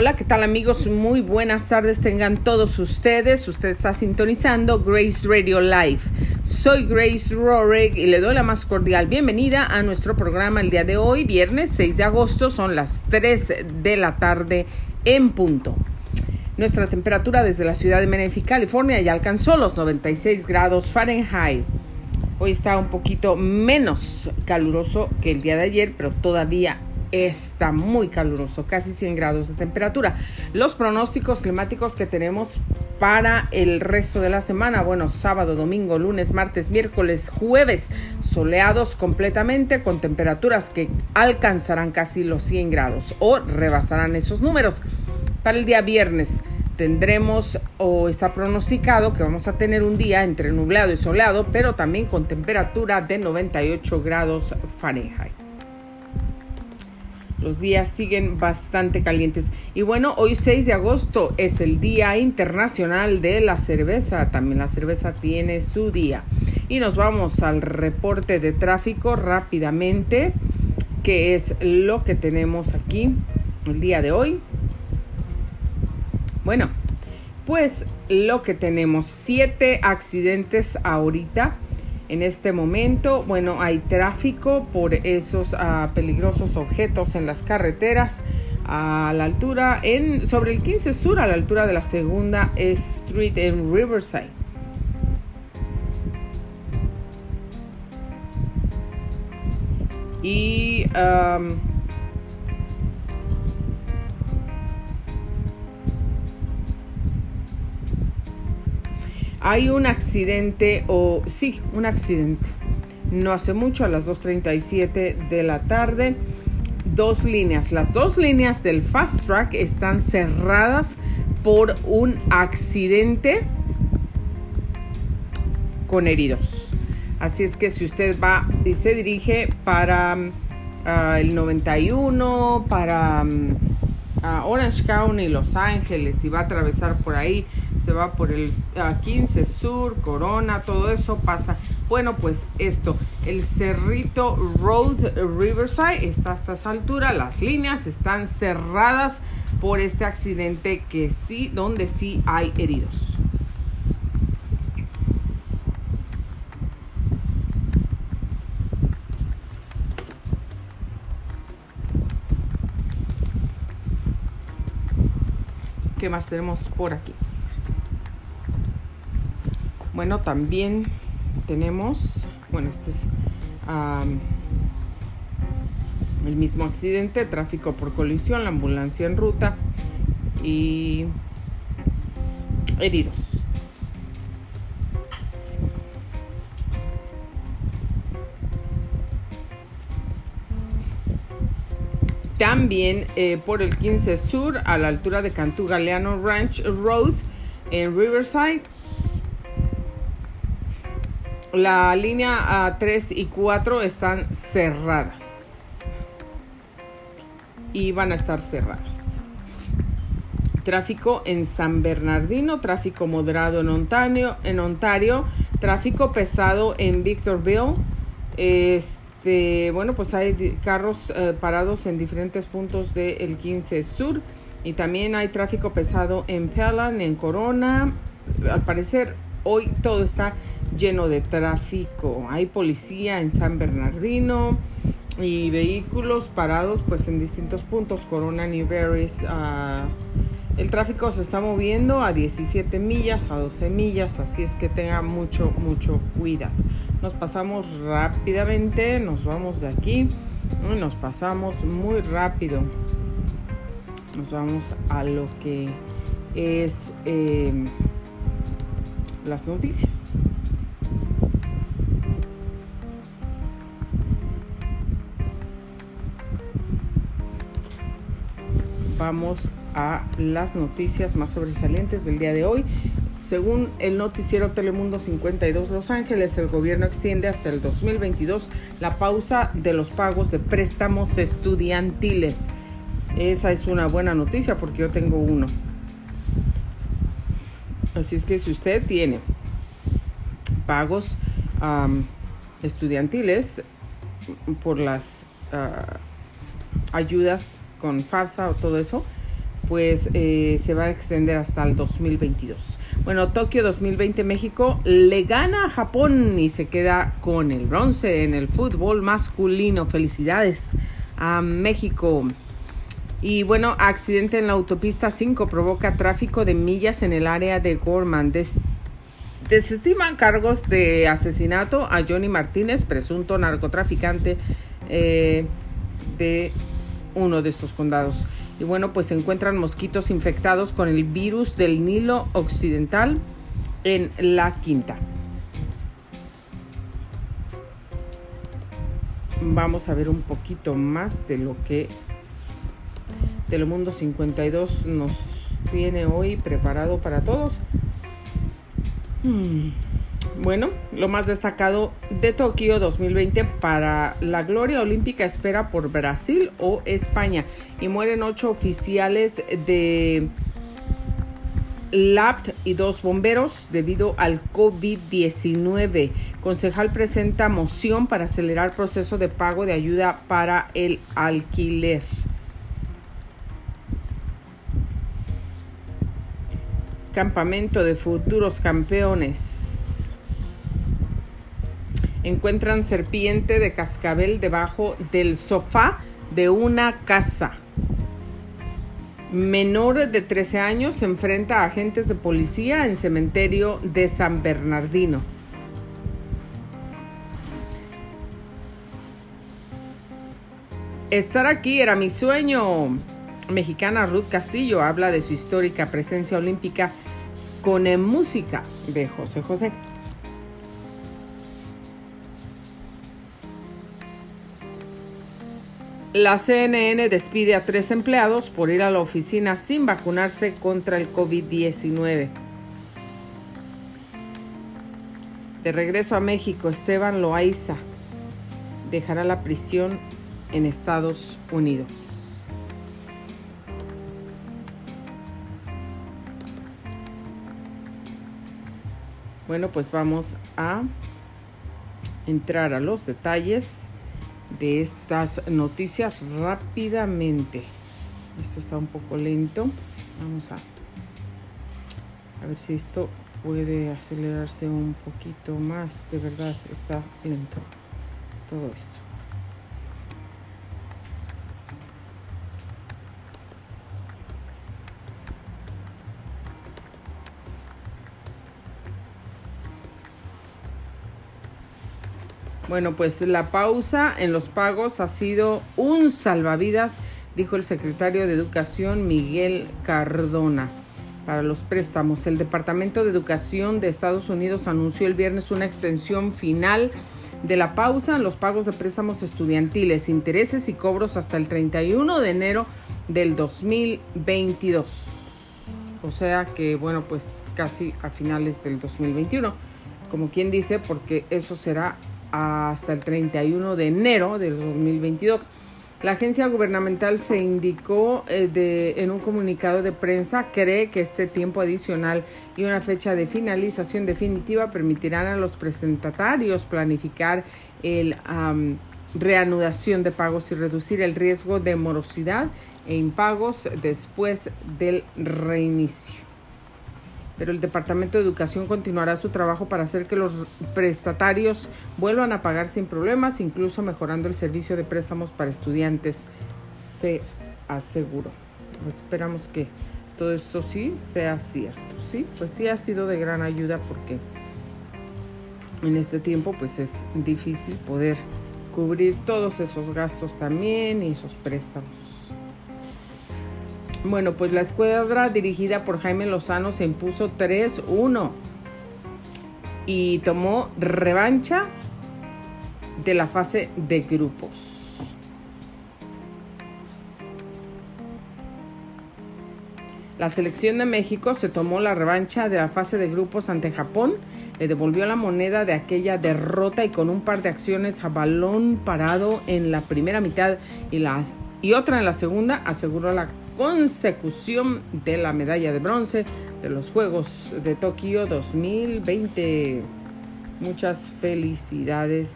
Hola, ¿qué tal amigos? Muy buenas tardes tengan todos ustedes. Usted está sintonizando Grace Radio Live. Soy Grace Rorick y le doy la más cordial bienvenida a nuestro programa el día de hoy, viernes 6 de agosto, son las 3 de la tarde en punto. Nuestra temperatura desde la ciudad de Menifee, California, ya alcanzó los 96 grados Fahrenheit. Hoy está un poquito menos caluroso que el día de ayer, pero todavía está muy caluroso, casi 100 grados de temperatura. Los pronósticos climáticos que tenemos para el resto de la semana, bueno, sábado, domingo, lunes, martes, miércoles, jueves, soleados completamente con temperaturas que alcanzarán casi los 100 grados o rebasarán esos números. Para el día viernes tendremos o está pronosticado que vamos a tener un día entre nublado y soleado, pero también con temperatura de 98 grados Fahrenheit los días siguen bastante calientes. Y bueno, hoy 6 de agosto es el Día Internacional de la Cerveza. También la cerveza tiene su día. Y nos vamos al reporte de tráfico rápidamente, que es lo que tenemos aquí el día de hoy. Bueno, pues lo que tenemos, siete accidentes ahorita en este momento, bueno, hay tráfico por esos uh, peligrosos objetos en las carreteras a la altura, en, sobre el 15 Sur, a la altura de la segunda Street en Riverside. Y um, Hay un accidente, o sí, un accidente. No hace mucho, a las 2.37 de la tarde. Dos líneas. Las dos líneas del Fast Track están cerradas por un accidente con heridos. Así es que si usted va y se dirige para uh, el 91, para uh, Orange County, Los Ángeles, y va a atravesar por ahí, se va por el 15 Sur, Corona, todo eso pasa. Bueno, pues esto, el Cerrito Road Riverside está hasta esa altura, las líneas están cerradas por este accidente que sí, donde sí hay heridos. ¿Qué más tenemos por aquí? Bueno, también tenemos, bueno, este es el mismo accidente, tráfico por colisión, la ambulancia en ruta y heridos. También eh, por el 15 Sur, a la altura de Cantú Galeano Ranch Road en Riverside, la línea 3 y 4 están cerradas. Y van a estar cerradas. Tráfico en San Bernardino, tráfico moderado en Ontario, en Ontario tráfico pesado en Victorville. Este, bueno, pues hay carros eh, parados en diferentes puntos del 15 Sur. Y también hay tráfico pesado en Pelham, en Corona. Al parecer, hoy todo está lleno de tráfico. Hay policía en San Bernardino y vehículos parados pues en distintos puntos. Corona, Newberries. Uh, el tráfico se está moviendo a 17 millas, a 12 millas, así es que tenga mucho, mucho cuidado. Nos pasamos rápidamente, nos vamos de aquí nos pasamos muy rápido. Nos vamos a lo que es eh, las noticias. vamos a las noticias más sobresalientes del día de hoy. Según el noticiero Telemundo 52 Los Ángeles, el gobierno extiende hasta el 2022 la pausa de los pagos de préstamos estudiantiles. Esa es una buena noticia porque yo tengo uno. Así es que si usted tiene pagos estudiantiles por las uh, ayudas con FAFSA o todo eso, pues eh, se va a extender hasta el 2022. Bueno, Tokio 2020 México le gana a Japón y se queda con el bronce en el fútbol masculino. Felicidades a México. Y bueno, accidente en la autopista 5 provoca tráfico de millas en el área de Gorman. desestiman cargos de asesinato a Johnny Martínez, presunto narcotraficante eh, de uno de estos condados. Y bueno, pues se encuentran mosquitos infectados con el virus del Nilo Occidental en la quinta. Vamos a ver un poquito más de lo que Telemundo 52 nos tiene hoy preparado para todos. Hmm. Bueno, lo más destacado de Tokio 2020 para la gloria olímpica espera por Brasil o España y mueren ocho oficiales de LAPT y dos bomberos debido al COVID-19. Concejal presenta moción para acelerar proceso de pago de ayuda para el alquiler. Campamento de futuros campeones encuentran serpiente de cascabel debajo del sofá de una casa. Menor de 13 años se enfrenta a agentes de policía en cementerio de San Bernardino. Estar aquí era mi sueño. Mexicana Ruth Castillo habla de su histórica presencia olímpica con música de José José. La CNN despide a tres empleados por ir a la oficina sin vacunarse contra el COVID-19. De regreso a México, Esteban Loaiza dejará la prisión en Estados Unidos. Bueno, pues vamos a entrar a los detalles de estas noticias rápidamente. Esto está un poco lento. Vamos a, ver si esto puede acelerarse un poquito más. De verdad, está lento todo esto. Bueno, pues la pausa en los pagos ha sido un salvavidas, dijo el secretario de Educación Miguel Cardona. Para los préstamos, el Departamento de Educación de Estados Unidos anunció el viernes una extensión final de la pausa en los pagos de préstamos estudiantiles, intereses y cobros hasta el 31 de enero del 2022. O sea que, bueno, pues casi a finales del 2021. Como quien dice, porque eso será hasta el 31 de enero del 2022. La agencia gubernamental se indicó eh, de, en un comunicado de prensa, cree que este tiempo adicional y una fecha de finalización definitiva permitirán a los presentatarios planificar el reanudación de pagos y reducir el riesgo de morosidad e impagos después del reinicio pero el Departamento de Educación continuará su trabajo para hacer que los prestatarios vuelvan a pagar sin problemas, incluso mejorando el servicio de préstamos para estudiantes, se aseguró. esperamos que todo esto sí sea cierto, ¿sí? Pues sí ha sido de gran ayuda porque en este tiempo pues es difícil poder cubrir todos esos gastos también y esos préstamos. Bueno, pues la escuadra dirigida por Jaime Lozano se impuso 3-1 y tomó revancha de la fase de grupos. La selección de México se tomó la revancha de la fase de grupos ante Japón, le devolvió la moneda de aquella derrota y con un par de acciones a balón parado en la primera mitad y, y otra en la segunda aseguró la consecución de la medalla de bronce de los Juegos de Tokio 2020. Muchas felicidades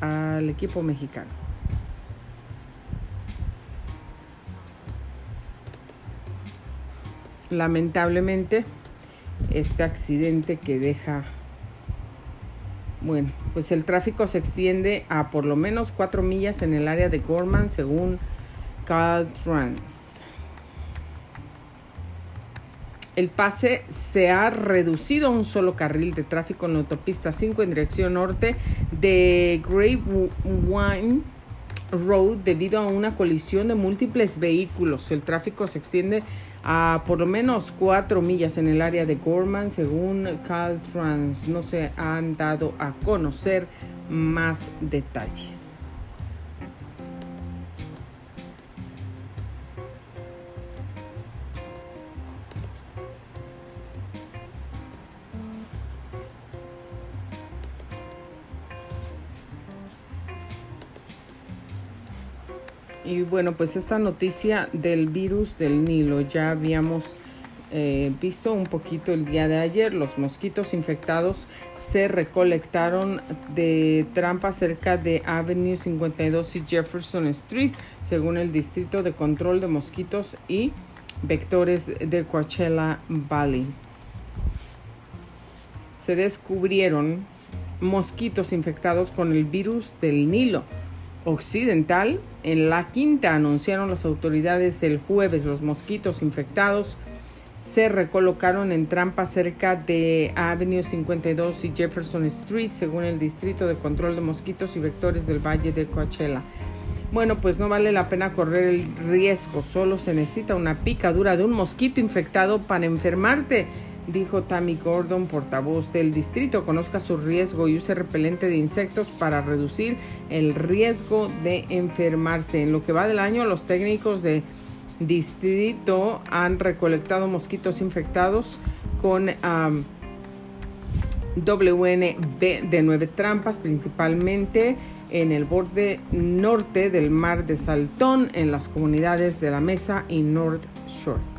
al equipo mexicano. lamentablemente este accidente que deja bueno, pues el tráfico se extiende a por lo menos cuatro millas en el área de Gorman, según Caltrans. El pase se ha reducido a un solo carril de tráfico en la autopista 5 en dirección norte de Great Wine Road debido a una colisión de múltiples vehículos. El tráfico se extiende a por lo menos cuatro millas en el área de Gorman, según Caltrans. No se han dado a conocer más detalles. Y bueno, pues esta noticia del virus del Nilo ya habíamos eh, visto un poquito el día de ayer. Los mosquitos infectados se recolectaron de trampas cerca de Avenue 52 y Jefferson Street, según el Distrito de Control de Mosquitos y Vectores de Coachella Valley. Se descubrieron mosquitos infectados con el virus del Nilo occidental. En la quinta anunciaron las autoridades el jueves los mosquitos infectados se recolocaron en trampas cerca de Avenue 52 y Jefferson Street, según el Distrito de Control de Mosquitos y Vectores del Valle de Coachella. Bueno, pues no vale la pena correr el riesgo, solo se necesita una picadura de un mosquito infectado para enfermarte dijo Tammy Gordon, portavoz del distrito, conozca su riesgo y use repelente de insectos para reducir el riesgo de enfermarse. En lo que va del año, los técnicos de distrito han recolectado mosquitos infectados con WNB de nueve trampas, principalmente en el borde norte del mar de Saltón, en las comunidades de la Mesa y North Shore.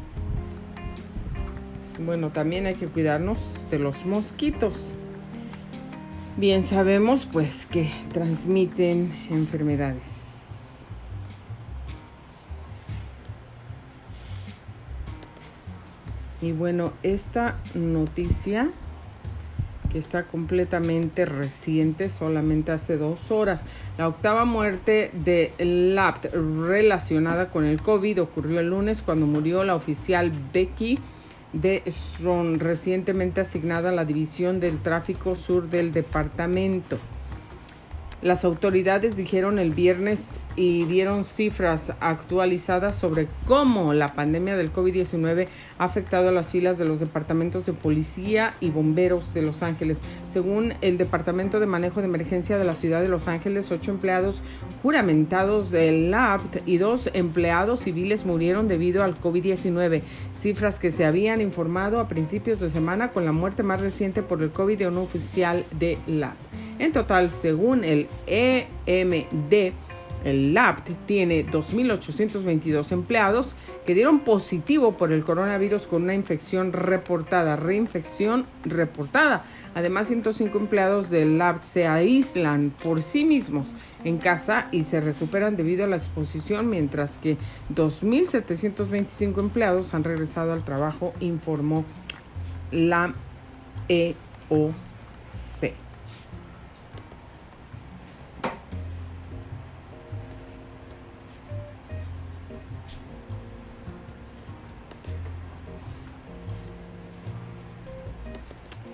Bueno, también hay que cuidarnos de los mosquitos. Bien sabemos pues que transmiten enfermedades. Y bueno, esta noticia que está completamente reciente, solamente hace dos horas. La octava muerte de LAPT relacionada con el COVID ocurrió el lunes cuando murió la oficial Becky de Strong, recientemente asignada a la División del Tráfico Sur del departamento. Las autoridades dijeron el viernes y dieron cifras actualizadas sobre cómo la pandemia del COVID-19 ha afectado a las filas de los departamentos de policía y bomberos de Los Ángeles. Según el Departamento de Manejo de Emergencia de la Ciudad de Los Ángeles, ocho empleados juramentados del LAPT y dos empleados civiles murieron debido al COVID-19, cifras que se habían informado a principios de semana con la muerte más reciente por el COVID de un oficial de LAPT. En total, según el EMD, el LAPT tiene 2.822 empleados que dieron positivo por el coronavirus con una infección reportada, reinfección reportada. Además, 105 empleados del LAPT se aíslan por sí mismos en casa y se recuperan debido a la exposición, mientras que 2.725 empleados han regresado al trabajo, informó la EOC.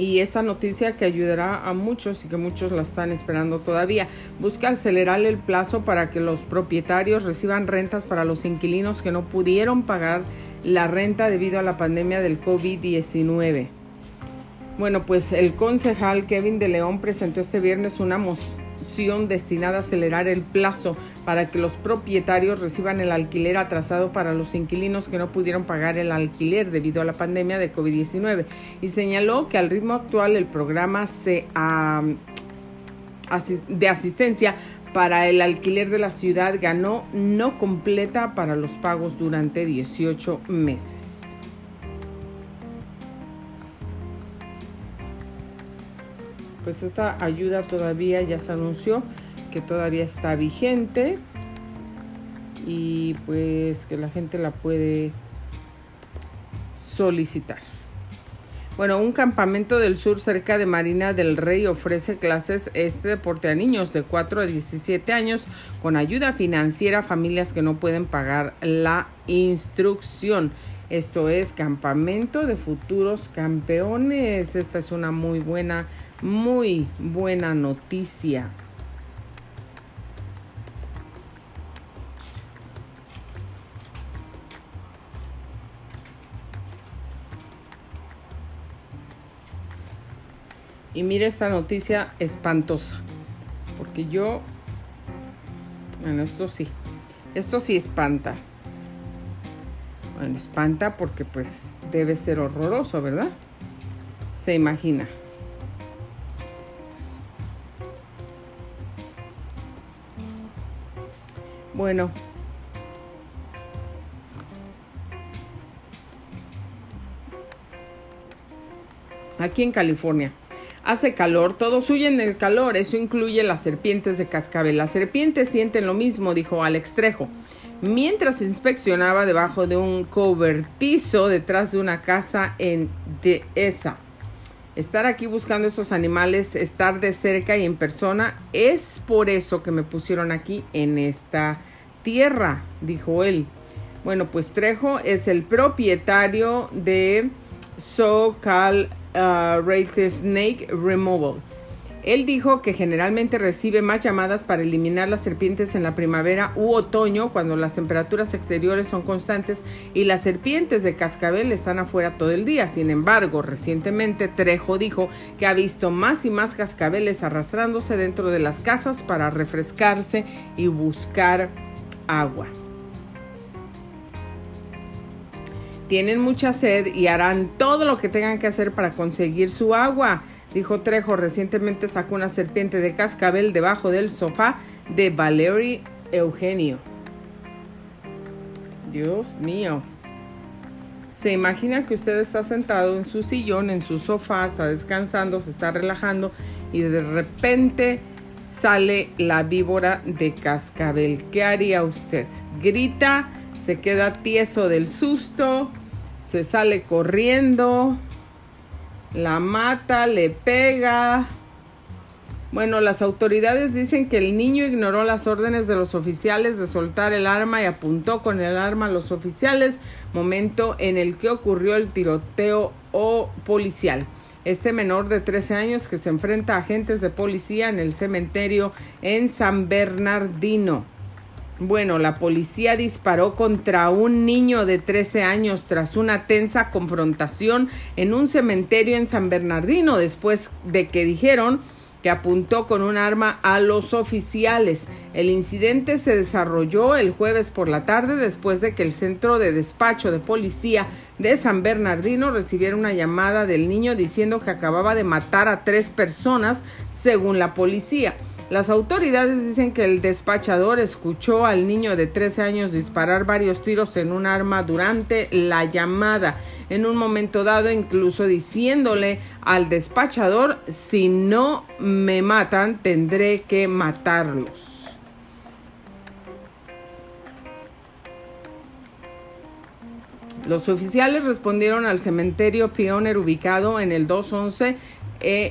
Y esta noticia que ayudará a muchos y que muchos la están esperando todavía. Busca acelerar el plazo para que los propietarios reciban rentas para los inquilinos que no pudieron pagar la renta debido a la pandemia del COVID-19. Bueno, pues el concejal Kevin de León presentó este viernes una destinada a acelerar el plazo para que los propietarios reciban el alquiler atrasado para los inquilinos que no pudieron pagar el alquiler debido a la pandemia de COVID-19 y señaló que al ritmo actual el programa de asistencia para el alquiler de la ciudad ganó no completa para los pagos durante 18 meses. Pues esta ayuda todavía ya se anunció que todavía está vigente y pues que la gente la puede solicitar. Bueno, un campamento del sur cerca de Marina del Rey ofrece clases este deporte a niños de 4 a 17 años con ayuda financiera a familias que no pueden pagar la instrucción. Esto es Campamento de Futuros Campeones. Esta es una muy buena, muy buena noticia. Y mire esta noticia espantosa. Porque yo... Bueno, esto sí. Esto sí espanta. Bueno, espanta porque pues debe ser horroroso, ¿verdad? Se imagina. Bueno. Aquí en California. Hace calor, todos huyen del calor, eso incluye las serpientes de cascabel. Las serpientes sienten lo mismo, dijo Alex Trejo, mientras inspeccionaba debajo de un cobertizo detrás de una casa en Dehesa. Estar aquí buscando estos animales, estar de cerca y en persona, es por eso que me pusieron aquí en esta tierra, dijo él. Bueno, pues Trejo es el propietario de SoCal uh, Snake Removal. Él dijo que generalmente recibe más llamadas para eliminar las serpientes en la primavera u otoño cuando las temperaturas exteriores son constantes y las serpientes de cascabel están afuera todo el día. Sin embargo, recientemente Trejo dijo que ha visto más y más cascabeles arrastrándose dentro de las casas para refrescarse y buscar agua. Tienen mucha sed y harán todo lo que tengan que hacer para conseguir su agua. Dijo Trejo, recientemente sacó una serpiente de cascabel debajo del sofá de Valerie Eugenio. Dios mío. Se imagina que usted está sentado en su sillón, en su sofá, está descansando, se está relajando y de repente sale la víbora de cascabel. ¿Qué haría usted? Grita, se queda tieso del susto, se sale corriendo, la mata, le pega. Bueno, las autoridades dicen que el niño ignoró las órdenes de los oficiales de soltar el arma y apuntó con el arma a los oficiales, momento en el que ocurrió el tiroteo o policial. Este menor de 13 años que se enfrenta a agentes de policía en el cementerio en San Bernardino. Bueno, la policía disparó contra un niño de 13 años tras una tensa confrontación en un cementerio en San Bernardino después de que dijeron que apuntó con un arma a los oficiales. El incidente se desarrolló el jueves por la tarde después de que el centro de despacho de policía de San Bernardino recibiera una llamada del niño diciendo que acababa de matar a tres personas, según la policía. Las autoridades dicen que el despachador escuchó al niño de 13 años disparar varios tiros en un arma durante la llamada, en un momento dado incluso diciéndole al despachador, si no me matan, tendré que matarlos. Los oficiales respondieron al cementerio Pioneer ubicado en el 211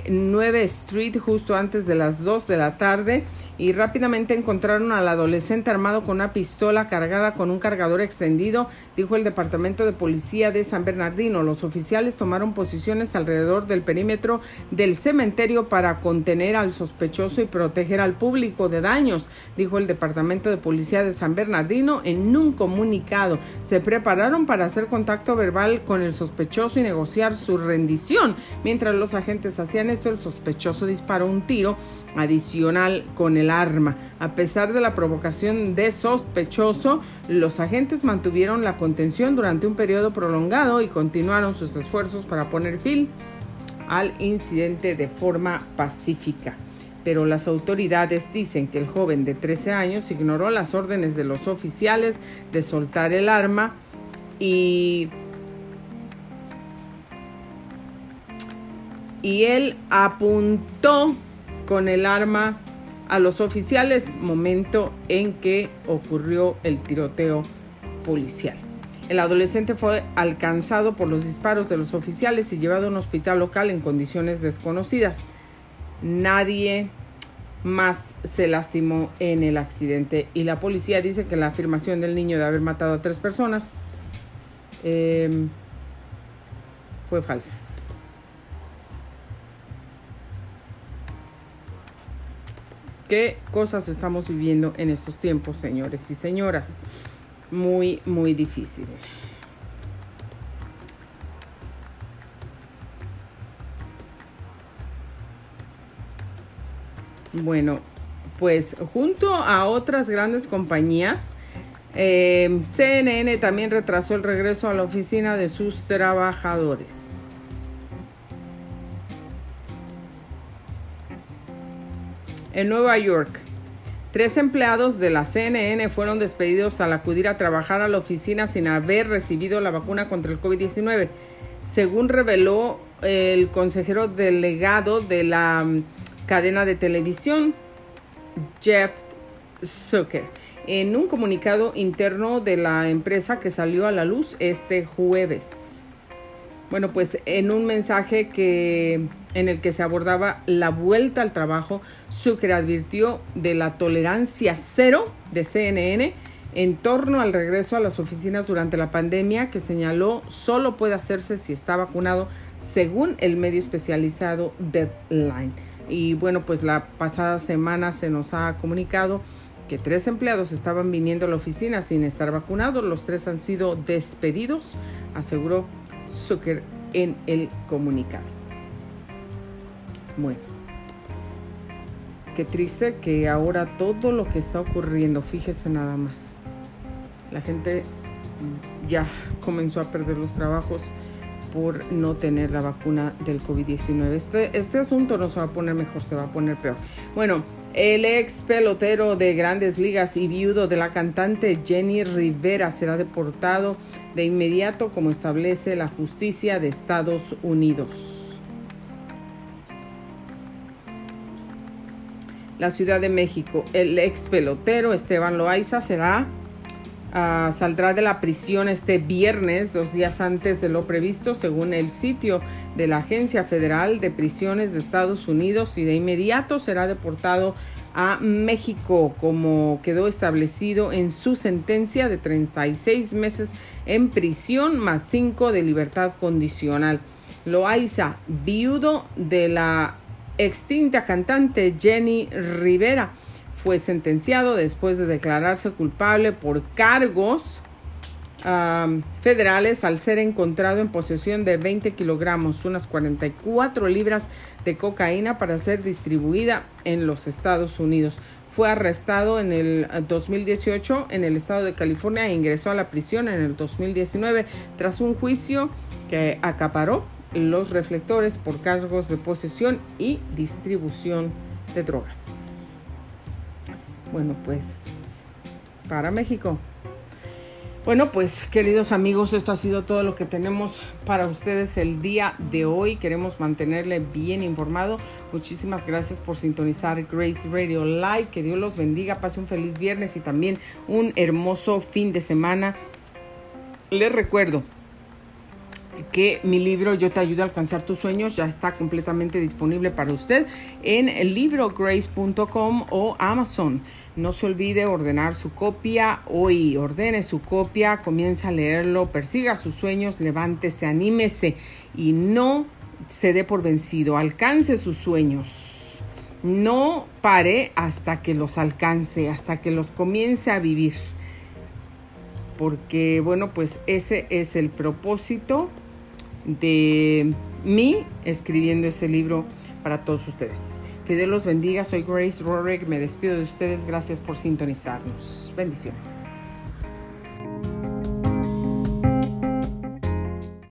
9 e Street justo antes de las 2 de la tarde y rápidamente encontraron al adolescente armado con una pistola cargada con un cargador extendido, dijo el Departamento de Policía de San Bernardino. Los oficiales tomaron posiciones alrededor del perímetro del cementerio para contener al sospechoso y proteger al público de daños, dijo el Departamento de Policía de San Bernardino en un comunicado. Se prepararon para hacer contacto verbal con el sospechoso y negociar su rendición. Mientras los agentes hacían esto, el sospechoso disparó un tiro adicional con el arma. A pesar de la provocación de sospechoso, los agentes mantuvieron la contención durante un periodo prolongado y continuaron sus esfuerzos para poner fin al incidente de forma pacífica. Pero las autoridades dicen que el joven de 13 años ignoró las órdenes de los oficiales de soltar el arma y y él apuntó con el arma a los oficiales, momento en que ocurrió el tiroteo policial. El adolescente fue alcanzado por los disparos de los oficiales y llevado a un hospital local en condiciones desconocidas. Nadie más se lastimó en el accidente y la policía dice que la afirmación del niño de haber matado a tres personas eh, fue falsa. ¿Qué cosas estamos viviendo en estos tiempos, señores y señoras? Muy, muy difícil. Bueno, pues junto a otras grandes compañías, eh, CNN también retrasó el regreso a la oficina de sus trabajadores. En Nueva York, tres empleados de la CNN fueron despedidos al acudir a trabajar a la oficina sin haber recibido la vacuna contra el COVID-19, según reveló el consejero delegado de la cadena de televisión Jeff Zucker en un comunicado interno de la empresa que salió a la luz este jueves. Bueno, pues en un mensaje que en el que se abordaba la vuelta al trabajo, Zucker advirtió de la tolerancia cero de CNN en torno al regreso a las oficinas durante la pandemia, que señaló solo puede hacerse si está vacunado, según el medio especializado Deadline. Y bueno, pues la pasada semana se nos ha comunicado que tres empleados estaban viniendo a la oficina sin estar vacunados. Los tres han sido despedidos, aseguró Zucker en el comunicado. Bueno, qué triste que ahora todo lo que está ocurriendo, fíjese nada más. La gente ya comenzó a perder los trabajos por no tener la vacuna del COVID-19. Este, este asunto no se va a poner mejor, se va a poner peor. Bueno, el ex pelotero de grandes ligas y viudo de la cantante Jenny Rivera será deportado de inmediato como establece la justicia de Estados Unidos. La Ciudad de México, el ex pelotero Esteban Loaiza será Ah, saldrá de la prisión este viernes, dos días antes de lo previsto, según el sitio de la Agencia Federal de Prisiones de Estados Unidos y de inmediato será deportado a México, como quedó establecido en su sentencia de 36 meses en prisión más 5 de libertad condicional. Loaiza, viudo de la extinta cantante Jenny Rivera, fue sentenciado después de declararse culpable por cargos federales al ser encontrado en posesión de 20 kilogramos, unas 44 libras de cocaína para ser distribuida en los Estados Unidos. Fue arrestado en el 2018 en el estado de California e ingresó a la prisión en el 2019 tras un juicio que acaparó los reflectores por cargos de posesión y distribución de drogas. Bueno, pues para México. Bueno, pues queridos amigos, esto ha sido todo lo que tenemos para ustedes el día de hoy. Queremos mantenerle bien informado. Muchísimas gracias por sintonizar Grace Radio Live. Que Dios los bendiga. Pase un feliz viernes y también un hermoso fin de semana. Les recuerdo que mi libro Yo te ayudo a alcanzar tus sueños ya está completamente disponible para usted en librograce.com o Amazon. No se olvide ordenar su copia hoy. Ordene su copia, comience a leerlo, persiga sus sueños, levántese, anímese y no se dé por vencido. Alcance sus sueños. No pare hasta que los alcance, hasta que los comience a vivir. Porque, bueno, pues ese es el propósito de mí escribiendo ese libro para todos ustedes. Que Dios los bendiga. Soy Grace Rorick. Me despido de ustedes. Gracias por sintonizarnos. Bendiciones.